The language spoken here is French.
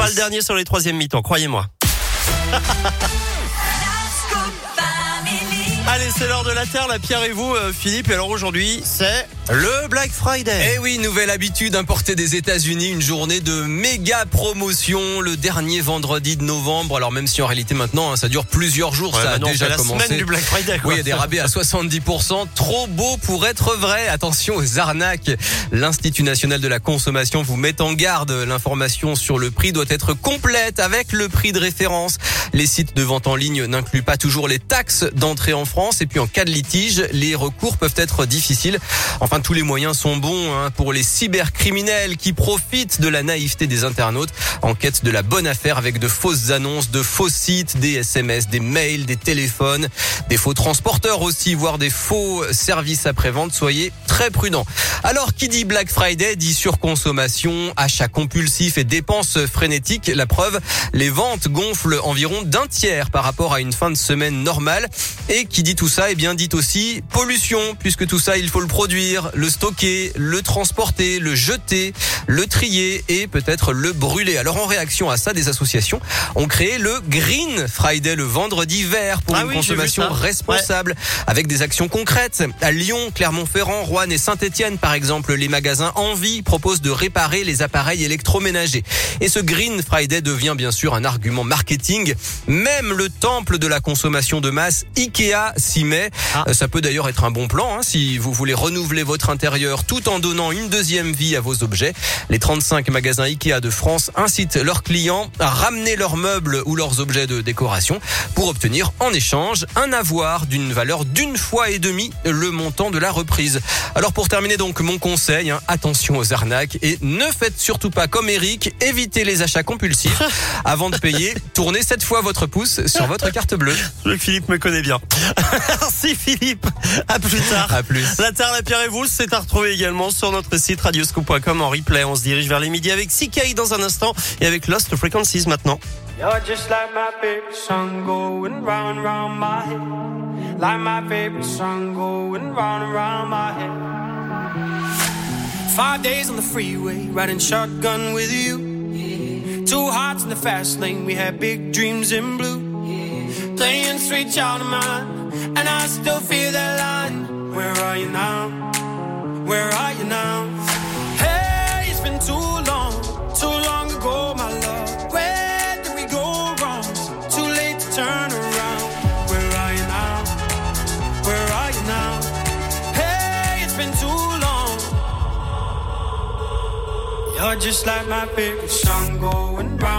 Pas le dernier sur les troisième mi-temps, croyez-moi. Allez, c'est l'heure de la Terre, la pierre et vous, euh, Philippe. Et alors aujourd'hui, c'est le Black Friday. Eh oui, nouvelle habitude importée des États-Unis, une journée de méga promotion le dernier vendredi de novembre. Alors même si en réalité maintenant hein, ça dure plusieurs jours, Ouais, ça a maintenant, déjà la commencé. semaine du Black Friday. quoi. Oui, il y a des rabais à 70%, trop beau pour être vrai. Attention aux arnaques. L'Institut national de la consommation vous met en garde. L'information sur le prix doit être complète avec le prix de référence. Les sites de vente en ligne n'incluent pas toujours les taxes d'entrée en France. Et puis en cas de litige, les recours peuvent être difficiles. Enfin, tous les moyens sont bons hein, pour les cybercriminels qui profitent de la naïveté des internautes en quête de la bonne affaire avec de fausses annonces, de faux sites, des SMS, des mails, des téléphones, des faux transporteurs aussi, voire des faux services après-vente. Soyez très prudents. Alors, qui dit Black Friday dit surconsommation, achat compulsif et dépenses frénétiques. La preuve, les ventes gonflent environ d'un tiers par rapport à une fin de semaine normale. Et qui dit tout ça, eh bien, dit aussi pollution, puisque tout ça, il faut le produire, le stocker, le transporter, le jeter, le trier et peut-être le brûler. Alors, en réaction à ça, des associations ont créé le Green Friday le vendredi vert pour Ah une oui, consommation responsable avec des actions concrètes. À Lyon, Clermont-Ferrand, Rouen et Saint-Etienne, par exemple, les magasins Envie proposent de réparer les appareils électroménagers. Et ce Green Friday devient bien sûr un argument marketing. Même le temple de la consommation de masse, Ikea, s'y met. Ah. Euh, Ça peut d'ailleurs être un bon plan hein, si vous voulez renouveler votre intérieur tout en donnant une deuxième vie à vos objets. Les 35 magasins Ikea de France incitent leurs clients à ramener leurs meubles ou leurs objets de décoration pour obtenir en échange un avoir d'une valeur d'une fois et demie le montant de la reprise. Alors pour terminer donc mon conseil, hein, attention aux arnaques et ne faites surtout pas comme Eric, évitez les achats compulsifs. Avant de payer, tournez cette fois votre pouce sur votre carte bleue. Le Philippe me connaît bien. Merci Philippe. À plus tard. À plus. La Terre, la pierre et vous, c'est à retrouver également sur notre site radioscoop.com en replay. On se dirige vers les midis avec CK dans un instant et avec Lost Frequencies maintenant. You're just like my favorite song going round and round my head. Like my favorite song going round and round my head. Five days on the freeway, riding shotgun with you. Two hearts in the fast lane, we had big dreams in blue. Playing sweet child of mine, and I still feel that line. You're just like my favorite song going round.